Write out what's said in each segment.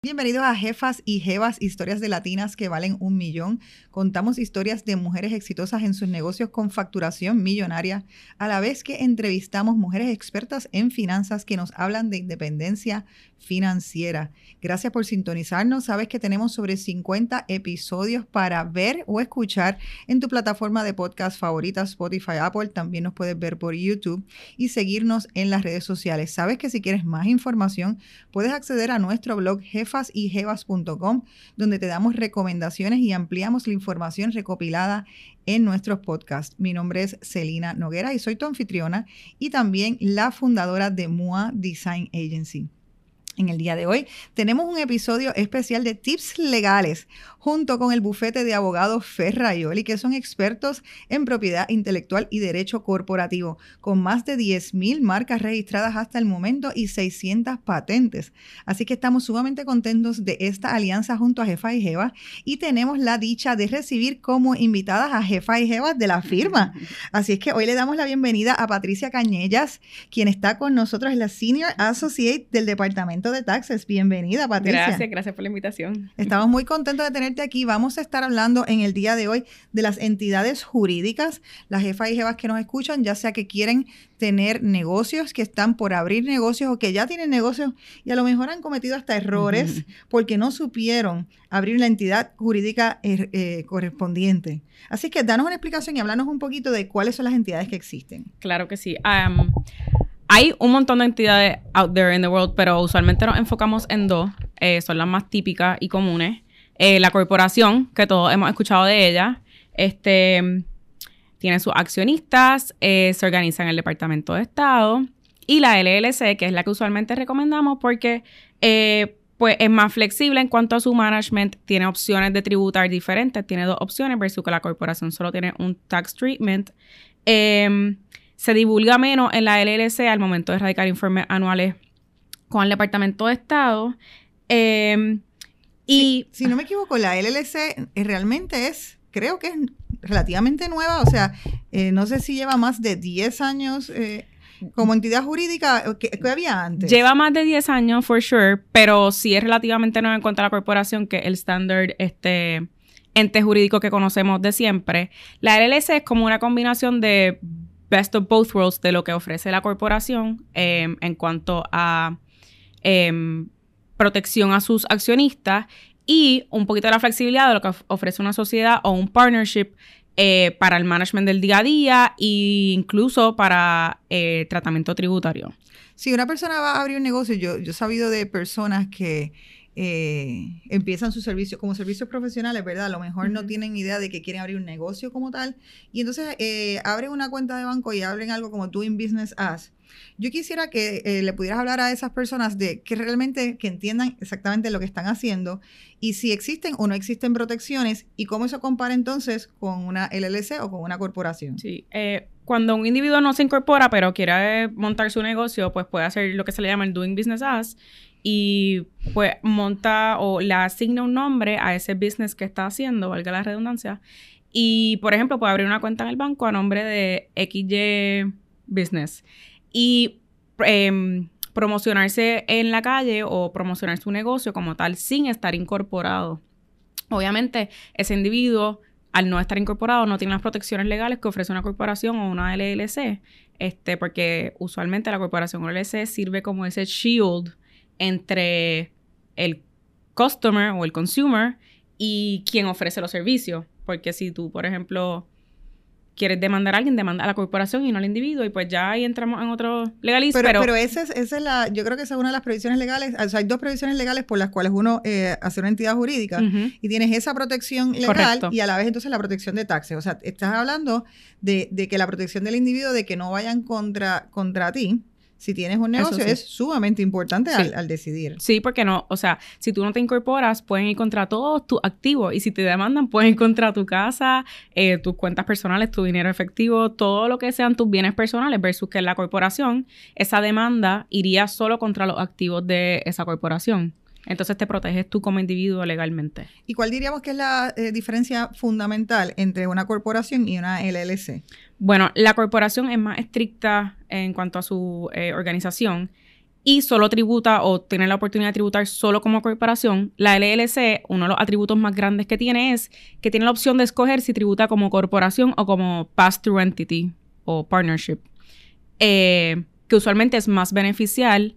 Bienvenidos a Jefas y Jevas, historias de latinas que valen un millón. Contamos historias de mujeres exitosas en sus negocios con facturación millonaria, a la vez que entrevistamos mujeres expertas en finanzas que nos hablan de independencia financiera. Gracias por sintonizarnos. Sabes que tenemos sobre 50 episodios para ver o escuchar en tu plataforma de podcast favorita, Spotify, Apple. También nos puedes ver por YouTube y seguirnos en las redes sociales. Sabes que si quieres más información, puedes acceder a nuestro blog jefasyjevas.com, donde te damos recomendaciones y ampliamos la información recopilada en nuestros podcasts. Mi nombre es Celina Noguera y soy tu anfitriona y también la fundadora de MUA Design Agency. En el día de hoy tenemos un episodio especial de tips legales junto con el bufete de abogados Ferraioli, que son expertos en propiedad intelectual y derecho corporativo, con más de 10.000 marcas registradas hasta el momento y 600 patentes. Así que estamos sumamente contentos de esta alianza junto a Jefa y Jeva y tenemos la dicha de recibir como invitadas a Jefa y Jeva de la firma. Así es que hoy le damos la bienvenida a Patricia Cañellas, quien está con nosotros, en la Senior Associate del Departamento de Taxes. Bienvenida, Patricia. Gracias, gracias por la invitación. Estamos muy contentos de tenerte aquí. Vamos a estar hablando en el día de hoy de las entidades jurídicas, las jefas y jefas que nos escuchan, ya sea que quieren tener negocios, que están por abrir negocios o que ya tienen negocios y a lo mejor han cometido hasta errores porque no supieron abrir la entidad jurídica eh, eh, correspondiente. Así que danos una explicación y hablarnos un poquito de cuáles son las entidades que existen. Claro que sí. Um, hay un montón de entidades out there in the world, pero usualmente nos enfocamos en dos. Eh, son las más típicas y comunes. Eh, la corporación, que todos hemos escuchado de ella, este, tiene sus accionistas, eh, se organiza en el Departamento de Estado. Y la LLC, que es la que usualmente recomendamos porque pues es más flexible en cuanto a su management, tiene opciones de tributar diferentes, tiene dos opciones versus que la corporación solo tiene un tax treatment. Eh, se divulga menos en la LLC al momento de erradicar informes anuales con el Departamento de Estado. Em, y si, no me equivoco, la LLC realmente es, creo que es relativamente nueva, o sea, eh, no sé si lleva más de 10 años. Eh, como entidad jurídica que, había antes. Lleva más de 10 años, for sure, pero sí es relativamente nueva en cuanto a la corporación, que el estándar este, ente jurídico que conocemos de siempre. La LLC es como una combinación de best of both worlds de lo que ofrece la corporación em, en cuanto a em, protección a sus accionistas y un poquito de la flexibilidad de lo que ofrece una sociedad o un partnership eh, para el management del día a día e incluso para eh, tratamiento tributario. Si una persona va a abrir un negocio, yo, yo he sabido de personas que eh, empiezan sus servicios como servicios profesionales, ¿verdad? A lo mejor no tienen idea de que quieren abrir un negocio como tal. Y entonces eh, abren una cuenta de banco y abren algo como Doing Business As. Yo quisiera que eh, le pudieras hablar a esas personas de que realmente que entiendan exactamente lo que están haciendo y si existen o no existen protecciones y cómo eso compara entonces con una LLC o con una corporación. Sí, cuando un individuo no se incorpora pero quiere montar su negocio, pues puede hacer lo que se le llama el Doing Business As y pues monta o le asigna un nombre a ese business que está haciendo, valga la redundancia. Y, por ejemplo, puede abrir una cuenta en el banco a nombre de XY Business y em, promocionarse en la calle o promocionar su negocio como tal sin estar incorporado. Obviamente, ese individuo, al no estar incorporado, no tiene las protecciones legales que ofrece una corporación o una LLC, este, porque usualmente la corporación o LLC sirve como ese shield entre el customer o el consumer y quien ofrece los servicios. Porque si tú, por ejemplo, quieres demandar a alguien, demanda a la corporación y no al individuo, y pues ya ahí entramos en otro legalismo. Pero, pero, esa, es, esa es la, yo creo que esa es una de las previsiones legales, o sea, hay dos previsiones legales por las cuales uno eh, hace una entidad jurídica y tienes esa protección legal y a la vez entonces la protección de taxes. O sea, estás hablando de, de que la protección del individuo, de que no vayan contra, contra ti, si tienes un negocio es sumamente importante al, decidir. Sí, porque no, o sea, si tú no te incorporas, pueden ir contra todos tus activos y si te demandan, pueden ir contra tu casa, eh, tus cuentas personales, tu dinero efectivo, todo lo que sean tus bienes personales versus que en la corporación, esa demanda iría solo contra los activos de esa corporación. Entonces te proteges tú como individuo legalmente. ¿Y cuál diríamos que es la eh, diferencia fundamental entre una corporación y una LLC? Bueno, la corporación es más estricta en cuanto a su eh, organización y solo tributa o tiene la oportunidad de tributar solo como corporación, la LLC, uno de los atributos más grandes que tiene es que tiene la opción de escoger si tributa como corporación o como pass-through entity o partnership, eh, que usualmente es más beneficial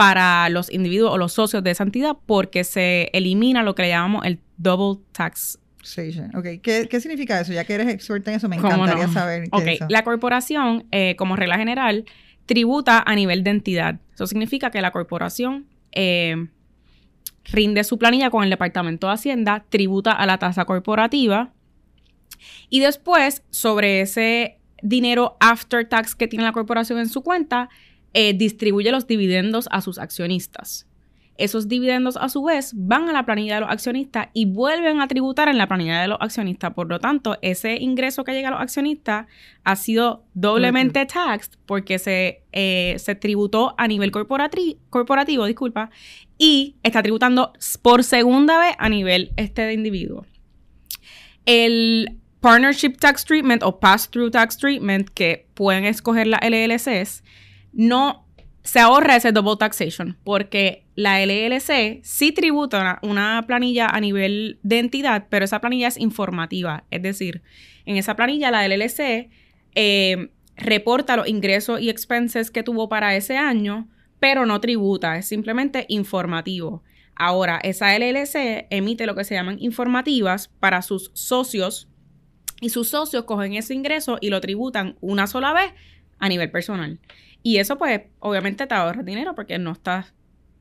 para los individuos o los socios de esa entidad porque se elimina lo que le llamamos el double tax Sí, ok. ¿Qué, ¿Qué, significa eso? Ya que eres experta en eso, me encantaría saber. Qué ok, la corporación, eh, como regla general, tributa a nivel de entidad. Eso significa que la corporación eh, rinde su planilla con el Departamento de Hacienda, tributa a la tasa corporativa y después, sobre ese dinero after tax que tiene la corporación en su cuenta, eh, distribuye los dividendos a sus accionistas. Esos dividendos a su vez van a la planilla de los accionistas y vuelven a tributar en la planilla de los accionistas. Por lo tanto, ese ingreso que llega a los accionistas ha sido doblemente taxed porque se, eh, se tributó a nivel corporativo, disculpa, y está tributando por segunda vez a nivel este de individuo. El partnership tax treatment o pass-through tax treatment que pueden escoger las LLCs no se ahorra ese double taxation porque la LLC sí tributa una, planilla a nivel de entidad, pero esa planilla es informativa. Es decir, en esa planilla la LLC eh, reporta los ingresos y expenses que tuvo para ese año, pero no tributa, es simplemente informativo. Ahora, esa LLC emite lo que se llaman informativas para sus socios y sus socios cogen ese ingreso y lo tributan una sola vez a nivel personal. Y eso pues obviamente te ahorra dinero porque no estás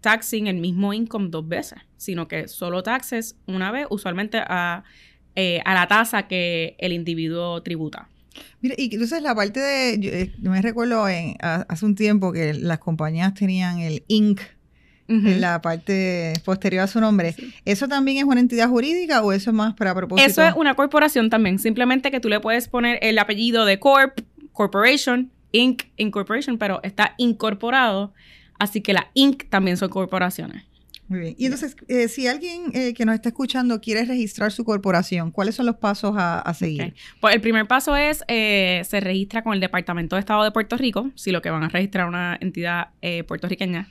taxing el mismo income dos veces, sino que solo taxes una vez, usualmente a, eh, a la tasa que el individuo tributa. Mira, y entonces la parte de, yo, eh, me recuerdo hace un tiempo que las compañías tenían el INC en la parte posterior a su nombre. ¿Eso también es una entidad jurídica o eso es más para propósito? Eso es una corporación también, simplemente que tú le puedes poner el apellido de Corp, Corporation, Inc. Incorporation, pero está incorporado, así que la Inc. también son corporaciones. Muy bien. Y entonces, eh, si alguien eh, que nos está escuchando quiere registrar su corporación, ¿cuáles son los pasos a, seguir? Pues el primer paso es, eh, se registra con el Departamento de Estado de Puerto Rico, si lo que van a registrar una entidad puertorriqueña.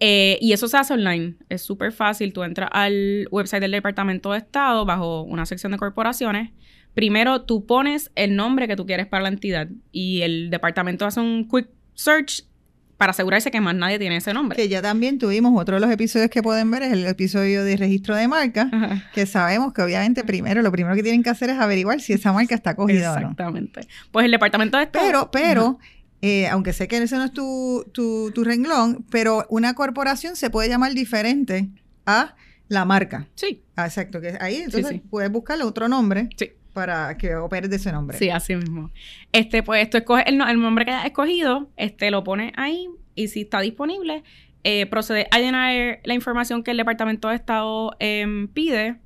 y eso se hace online, es súper fácil. Tú entras al website del Departamento de Estado bajo una sección de corporaciones primero tú pones el nombre que tú quieres para la entidad y el departamento hace un quick search para asegurarse que más nadie tiene ese nombre. Que ya también tuvimos otro de los episodios que pueden ver, es el episodio de registro de marca, que sabemos que obviamente primero, lo primero que tienen que hacer es averiguar si esa marca está cogida o no. Exactamente. Pues el departamento de Estado... Pero, pero... Eh, aunque sé que ese no es tu, tu, tu renglón, pero una corporación se puede llamar diferente a la marca. Sí. Ah, exacto, que ahí entonces puedes buscarle otro nombre. Sí para que opere de ese nombre. Sí, así mismo. Este, pues tú escoges el, nombre que hayas escogido, este, lo pones ahí y si está disponible, eh, procede a llenar la información que el Departamento de Estado em, pide.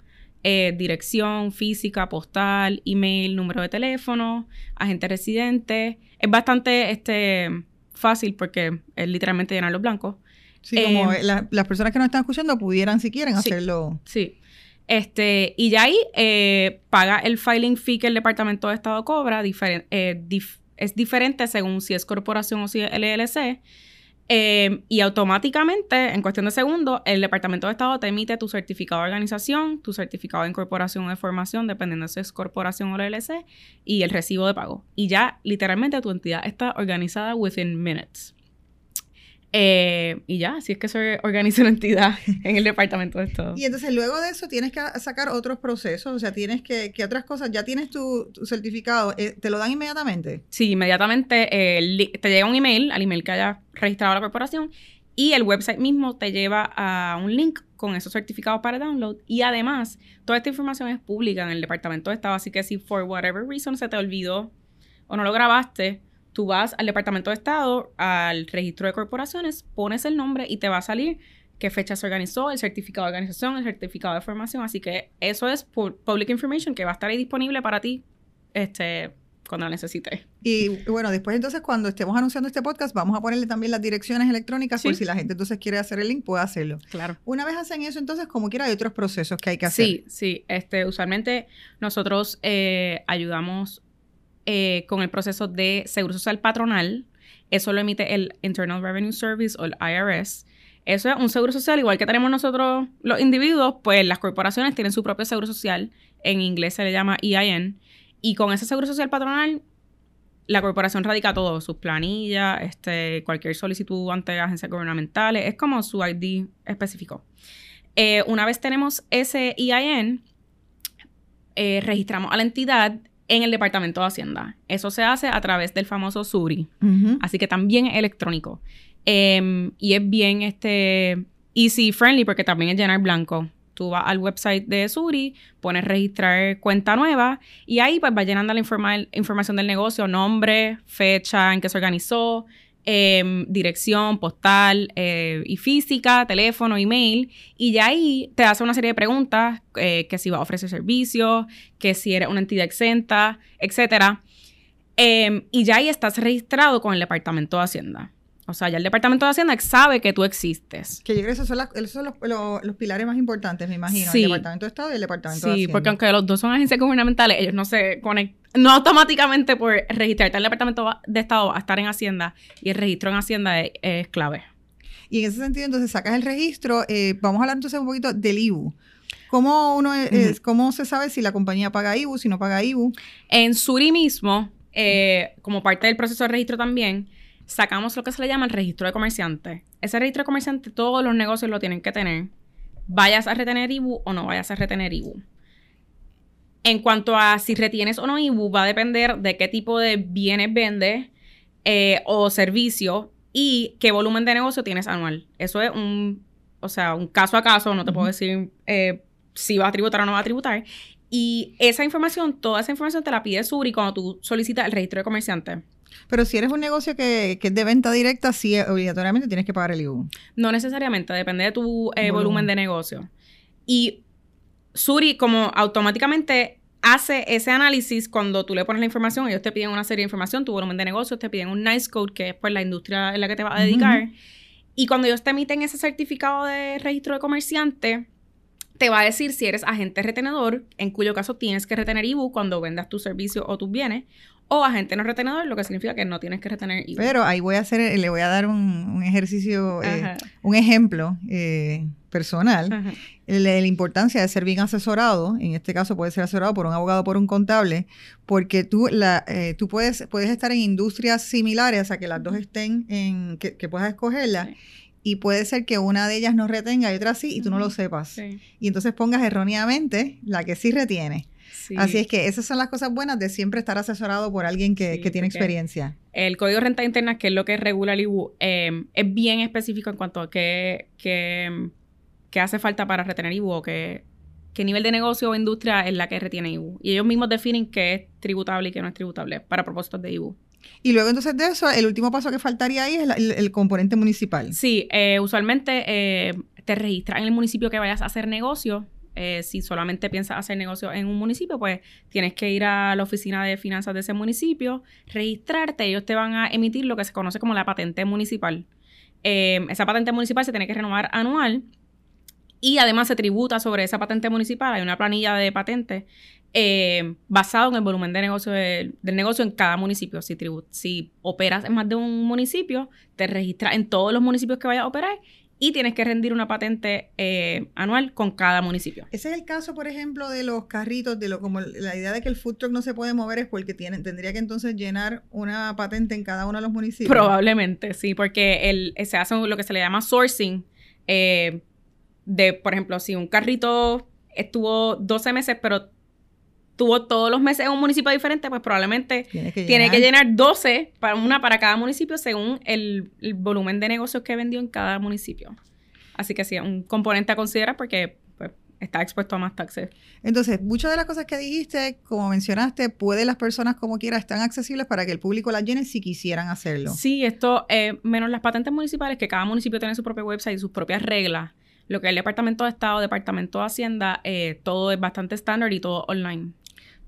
Eh, dirección física, postal, email, número de teléfono, agente residente. Es bastante este, fácil porque es literalmente llenar los blancos. Sí, como em, las personas que nos están escuchando pudieran, si quieren, hacerlo. Sí. Este, y ya ahí eh, paga el filing fee que el Departamento de Estado cobra, eh, es diferente según si es corporación o si es LLC. Eh, y automáticamente, en cuestión de segundos, el Departamento de Estado te emite tu certificado de organización, tu certificado de incorporación o de formación, dependiendo si es corporación o LLC, y el recibo de pago. Y ya, literalmente, tu entidad está organizada within minutes. Eh, y ya, así es que se organiza una entidad en el departamento de Estado. Y entonces luego de eso tienes que sacar otros procesos, o sea, tienes que, ¿qué otras cosas? Ya tienes tu, certificado, eh, ¿te lo dan inmediatamente? Sí, inmediatamente te llega un email, al email que haya registrado la corporación, y el website mismo te lleva a un link con esos certificados para download. Y además, toda esta información es pública en el departamento de Estado, así que si for whatever reason se te olvidó o no lo grabaste, tú vas al Departamento de Estado, al registro de corporaciones, pones el nombre y te va a salir qué fecha se organizó, el certificado de organización, el certificado de formación. Así que eso es public information que va a estar ahí disponible para ti este, cuando lo necesites. Y bueno, después entonces cuando estemos anunciando este podcast, vamos a ponerle también las direcciones electrónicas por si la gente entonces quiere hacer el link, puede hacerlo. Claro. Una vez hacen eso, entonces como quiera hay otros procesos que hay que hacer. Sí, sí. Este, usualmente nosotros eh, ayudamos eh, con el proceso de seguro social patronal. Eso lo emite el Internal Revenue Service o el IRS. Eso es un seguro social, igual que tenemos nosotros los individuos, pues las corporaciones tienen su propio seguro social. En inglés se le llama EIN. Y con ese seguro social patronal, la corporación radica todo, sus planillas, este, cualquier solicitud ante agencias gubernamentales, es como su ID específico. Eh, una vez tenemos ese EIN, eh, registramos a la entidad en el Departamento de Hacienda. Eso se hace a través del famoso SURI, así que también es electrónico. Em, y es bien este, easy friendly porque también es llenar blanco. Tú vas al website de Suri, pones registrar cuenta nueva y ahí pues va llenando la información del negocio, nombre, fecha en que se organizó, em, dirección, postal eh, y física, teléfono, email. Y ya ahí te hace una serie de preguntas, eh, que si va a ofrecer servicios, que si eres una entidad exenta, etc. Em, y ya ahí estás registrado con el Departamento de Hacienda. O sea, ya el Departamento de Hacienda sabe que tú existes. Que yo creo que esos son, los, pilares más importantes, me imagino. El Departamento de Estado y el Departamento de Hacienda. Sí, porque aunque los dos son agencias gubernamentales, ellos no se conectan. No automáticamente por registrarte el Departamento de Estado a estar en Hacienda y el registro en Hacienda es, clave. Y en ese sentido, entonces sacas el registro. Eh, vamos a hablar entonces un poquito del IBU. ¿Cómo, uno es, ¿Cómo se sabe si la compañía paga IBU, si no paga IBU? En Suri mismo, eh, como parte del proceso de registro también, sacamos lo que se le llama el registro de comerciante. Ese registro de comerciante todos los negocios lo tienen que tener. Vayas a retener IBU o no vayas a retener IBU. En cuanto a si retienes o no IBU, va a depender de qué tipo de bienes vendes eh, o servicio y qué volumen de negocio tienes anual. Eso es un, o sea, un caso a caso, no te puedo decir eh, si va a tributar o no va a tributar. Y esa información, toda esa información te la pide Suri cuando tú solicitas el registro de comerciante. Pero si eres un negocio que, es de venta directa, sí, obligatoriamente tienes que pagar el IBU. No necesariamente, depende de tu eh, volumen. de negocio. Y Suri, como automáticamente hace ese análisis cuando tú le pones la información, ellos te piden una serie de información, tu volumen de negocio, te piden un NICE code, que es pues la industria en la que te vas a dedicar. Y cuando ellos te emiten ese certificado de registro de comerciante, te va a decir si eres agente retenedor, en cuyo caso tienes que retener IBU cuando vendas tu servicio o tus bienes, o agente no retenedor, lo que significa que no tienes que retener IVA. Pero ahí voy a hacer, le voy a dar un, ejercicio, eh, un ejemplo eh, personal, la importancia de ser bien asesorado, en este caso puede ser asesorado por un abogado, por un contable, porque tú, la, eh, tú puedes, puedes estar en industrias similares, o sea, que las dos estén en, que, puedas escogerla. y puede ser que una de ellas no retenga y otra sí y tú no lo sepas. Y entonces pongas erróneamente la que sí retiene. Así es que esas son las cosas buenas de siempre estar asesorado por alguien que, tiene experiencia. El Código de Renta Interna, que es lo que regula el IBU, em, es bien específico en cuanto a qué, hace falta para retener IBU o qué, nivel de negocio o industria es la que retiene IBU. Y ellos mismos definen qué es tributable y qué no es tributable para propósitos de IBU. Y luego entonces de eso, el último paso que faltaría ahí es el, componente municipal. Sí, eh, usualmente eh, te registras en el municipio que vayas a hacer negocio eh, si solamente piensas hacer negocio en un municipio, pues tienes que ir a la oficina de finanzas de ese municipio, registrarte, ellos te van a emitir lo que se conoce como la patente municipal. Eh, esa patente municipal se tiene que renovar anual y además se tributa sobre esa patente municipal. Hay una planilla de patente eh, basado en el volumen de negocio del negocio en cada municipio. Si, si operas en más de un municipio, te registras en todos los municipios que vayas a operar y tienes que rendir una patente eh, anual con cada municipio. Ese es el caso, por ejemplo, de los carritos, de lo como la idea de que el food truck no se puede mover es porque tienen, tendría que entonces llenar una patente en cada uno de los municipios. Probablemente, sí, porque el, se hace lo que se le llama sourcing eh, de, por ejemplo, si un carrito estuvo 12 meses, pero tuvo todos los meses en un municipio diferente, pues probablemente tiene que, llenar 12, para una para cada municipio según el, volumen de negocios que vendió en cada municipio. Así que sí, es un componente a considerar porque pues, está expuesto a más taxes. Entonces, muchas de las cosas que dijiste, como mencionaste, puede las personas como quiera, están accesibles para que el público las llene si quisieran hacerlo. Sí, esto, eh, menos las patentes municipales, que cada municipio tiene su propio website y sus propias reglas. Lo que es el Departamento de Estado, Departamento de Hacienda, eh, todo es bastante estándar y todo online.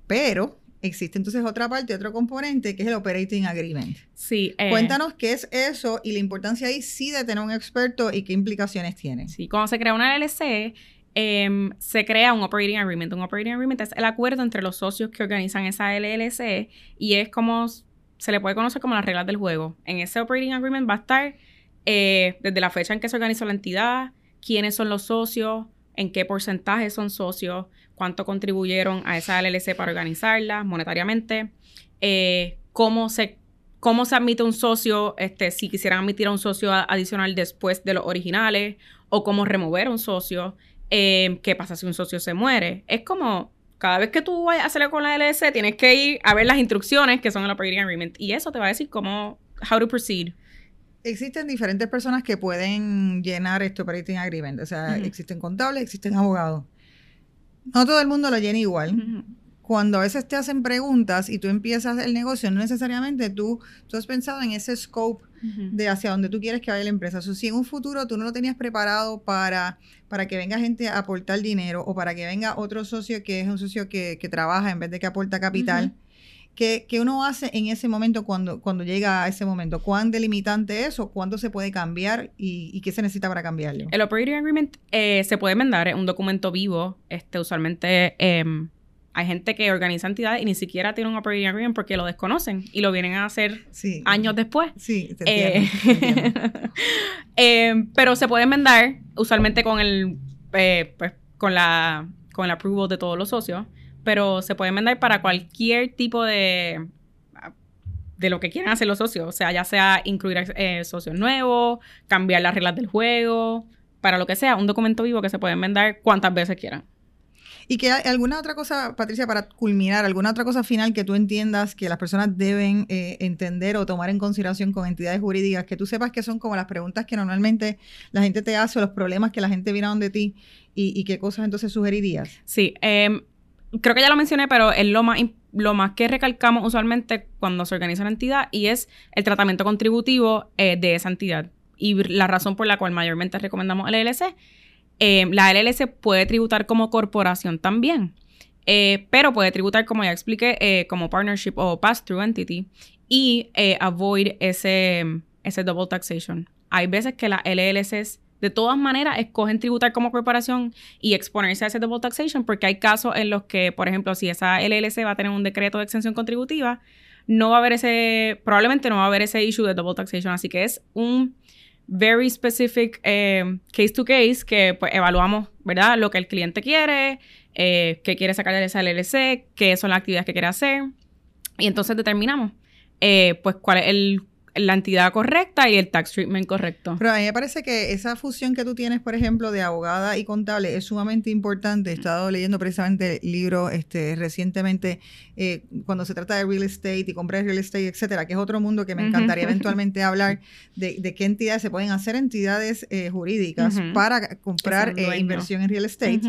Pero existe entonces otra parte, otro componente, que es el Operating Agreement. Sí. Eh, Cuéntanos qué es eso y la importancia ahí sí de tener un experto y qué implicaciones tiene. Sí, cuando se crea una LLC, em, se crea un Operating Agreement. Un Operating Agreement es el acuerdo entre los socios que organizan esa LLC y es como se le puede conocer como las reglas del juego. En ese operating agreement va a estar eh, desde la fecha en que se organizó la entidad, quiénes son los socios, en qué porcentaje son socios, cuánto contribuyeron a esa LLC para organizarla monetariamente, eh, cómo se cómo se admite un socio, este, si quisieran admitir a un socio adicional después de los originales, o cómo remover a un socio, eh, qué pasa si un socio se muere. Es como cada vez que tú vayas a hacerlo con la LLC, tienes que ir a ver las instrucciones que son el operating agreement. Y eso te va a decir cómo, how to proceed. Existen diferentes personas que pueden llenar este operating agreement. O sea, existen contables, existen abogados. No todo el mundo lo llena igual. Cuando a veces te hacen preguntas y tú empiezas el negocio, no necesariamente tú, tú has pensado en ese scope de hacia dónde tú quieres que vaya la empresa. O si en un futuro tú no lo tenías preparado para, para que venga gente a aportar dinero o para que venga otro socio que es un socio que, trabaja en vez de que aporta capital, ¿qué, uno hace en ese momento cuando, cuando llega a ese momento? ¿Cuán delimitante es o cuánto se puede cambiar y, qué se necesita para cambiarlo? El Operating Agreement eh, se puede enmendar, es un documento vivo, este usualmente... Em, hay gente que organiza entidades y ni siquiera tiene un operating agreement porque lo desconocen y lo vienen a hacer años después. Sí, eh, eh, pero se puede enmendar usualmente con el eh, pues, con la con el approval de todos los socios, pero se puede enmendar para cualquier tipo de de lo que quieran hacer los socios, o sea, ya sea incluir socios nuevos, cambiar las reglas del juego, para lo que sea, un documento vivo que se puede enmendar cuantas veces quieran. Y que alguna otra cosa, Patricia, para culminar, alguna otra cosa final que tú entiendas que las personas deben eh, entender o tomar en consideración con entidades jurídicas, que tú sepas que son como las preguntas que normalmente la gente te hace o los problemas que la gente viene donde ti y, qué cosas entonces sugerirías. Sí, em, creo que ya lo mencioné, pero es lo más, lo más que recalcamos usualmente cuando se organiza una entidad y es el tratamiento contributivo eh, de esa entidad. Y la razón por la cual mayormente recomendamos el LLC Em, la LLC puede tributar como corporación también, eh, pero puede tributar, como ya expliqué, eh, como partnership o pass-through entity y eh, avoid ese, ese double taxation. Hay veces que las LLCs de todas maneras escogen tributar como corporación y exponerse a ese double taxation porque hay casos en los que, por ejemplo, si esa LLC va a tener un decreto de exención contributiva, no va a haber ese, probablemente no va a haber ese issue de double taxation. Así que es un very specific eh, case to case que pues, evaluamos, ¿verdad? Lo que el cliente quiere, eh, qué quiere sacar de esa LLC, qué son las actividades que quiere hacer. Y entonces determinamos, eh, pues, cuál es el la entidad correcta y el tax treatment correcto. Pero a mí me parece que esa fusión que tú tienes, por ejemplo, de abogada y contable es sumamente importante. He estado leyendo precisamente el libro este, recientemente eh, cuando se trata de real estate y comprar real estate, etcétera, que es otro mundo que me encantaría eventualmente hablar de, qué entidades se pueden hacer entidades eh, jurídicas para comprar eh, inversión en real estate.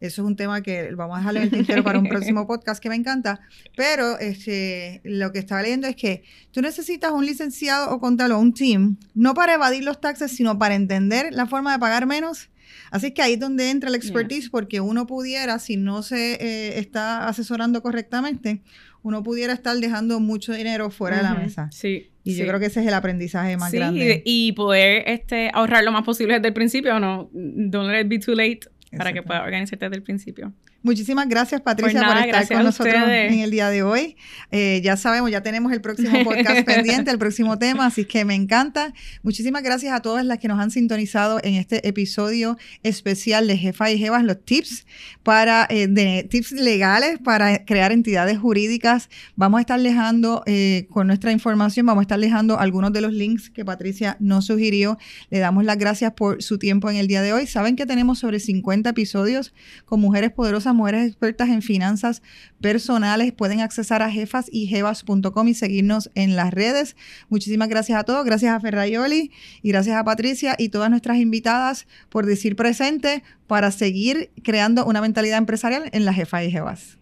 Eso es un tema que vamos a dejarle en el tintero para un próximo podcast que me encanta. Pero este, lo que estaba leyendo es que tú necesitas un licenciado o contable o un team, no para evadir los taxes, sino para entender la forma de pagar menos. Así que ahí es donde entra el expertise, porque uno pudiera, si no se eh, está asesorando correctamente, uno pudiera estar dejando mucho dinero fuera de la mesa. Sí. Y yo creo que ese es el aprendizaje más grande. Y, poder este, ahorrar lo más posible desde el principio, no, don't let it be too late para que pueda organizarte desde el principio. Muchísimas gracias, Patricia, por estar con nosotros en el día de hoy. Eh, ya sabemos, ya tenemos el próximo podcast pendiente, el próximo tema, así que me encanta. Muchísimas gracias a todas las que nos han sintonizado en este episodio especial de Jefa y Jevas, los tips para eh, tips legales para crear entidades jurídicas. Vamos a estar dejando eh, con nuestra información, vamos a estar dejando algunos de los links que Patricia nos sugirió. Le damos las gracias por su tiempo en el día de hoy. Saben que tenemos sobre 50 episodios con mujeres poderosas mujeres expertas en finanzas personales. Pueden accesar a jefasyjevas.com y seguirnos en las redes. Muchísimas gracias a todos. Gracias a Ferrayoli y gracias a Patricia y todas nuestras invitadas por decir presente para seguir creando una mentalidad empresarial en la Jefa y Jevas.